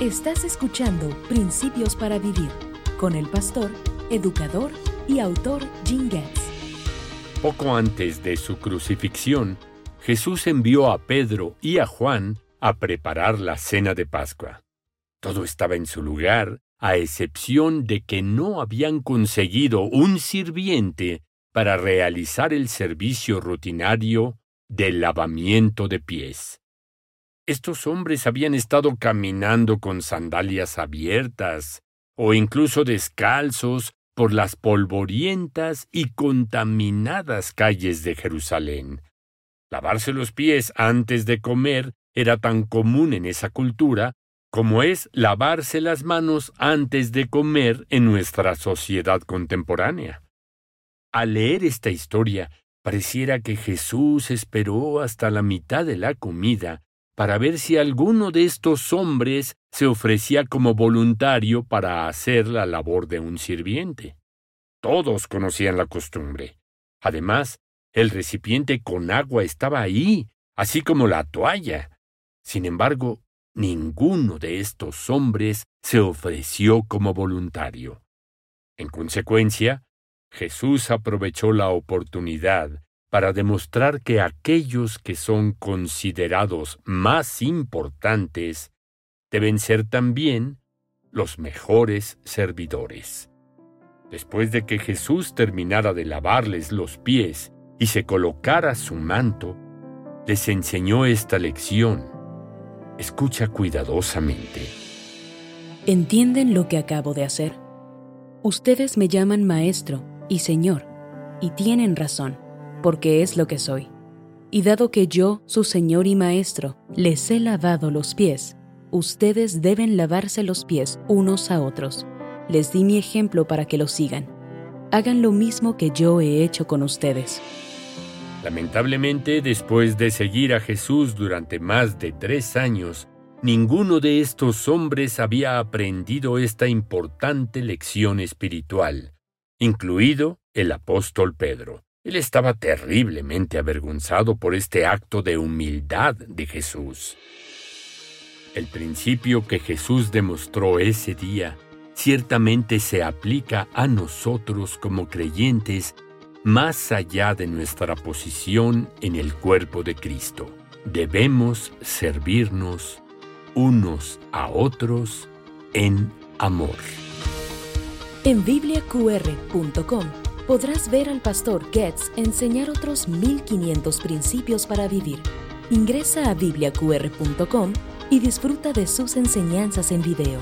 Estás escuchando Principios para Vivir con el pastor, educador y autor Jim Getz. Poco antes de su crucifixión, Jesús envió a Pedro y a Juan a preparar la cena de Pascua. Todo estaba en su lugar, a excepción de que no habían conseguido un sirviente para realizar el servicio rutinario del lavamiento de pies. Estos hombres habían estado caminando con sandalias abiertas o incluso descalzos por las polvorientas y contaminadas calles de Jerusalén. Lavarse los pies antes de comer era tan común en esa cultura como es lavarse las manos antes de comer en nuestra sociedad contemporánea. Al leer esta historia, pareciera que Jesús esperó hasta la mitad de la comida para ver si alguno de estos hombres se ofrecía como voluntario para hacer la labor de un sirviente. Todos conocían la costumbre. Además, el recipiente con agua estaba ahí, así como la toalla. Sin embargo, ninguno de estos hombres se ofreció como voluntario. En consecuencia, Jesús aprovechó la oportunidad para demostrar que aquellos que son considerados más importantes deben ser también los mejores servidores. Después de que Jesús terminara de lavarles los pies y se colocara su manto, les enseñó esta lección. Escucha cuidadosamente. ¿Entienden lo que acabo de hacer? Ustedes me llaman maestro y Señor, y tienen razón, porque es lo que soy. Y dado que yo, su Señor y Maestro, les he lavado los pies, ustedes deben lavarse los pies unos a otros. Les di mi ejemplo para que lo sigan. Hagan lo mismo que yo he hecho con ustedes. Lamentablemente, después de seguir a Jesús durante más de tres años, ninguno de estos hombres había aprendido esta importante lección espiritual incluido el apóstol Pedro. Él estaba terriblemente avergonzado por este acto de humildad de Jesús. El principio que Jesús demostró ese día ciertamente se aplica a nosotros como creyentes más allá de nuestra posición en el cuerpo de Cristo. Debemos servirnos unos a otros en amor. En bibliaqr.com podrás ver al pastor Getz enseñar otros 1500 principios para vivir. Ingresa a bibliaqr.com y disfruta de sus enseñanzas en video.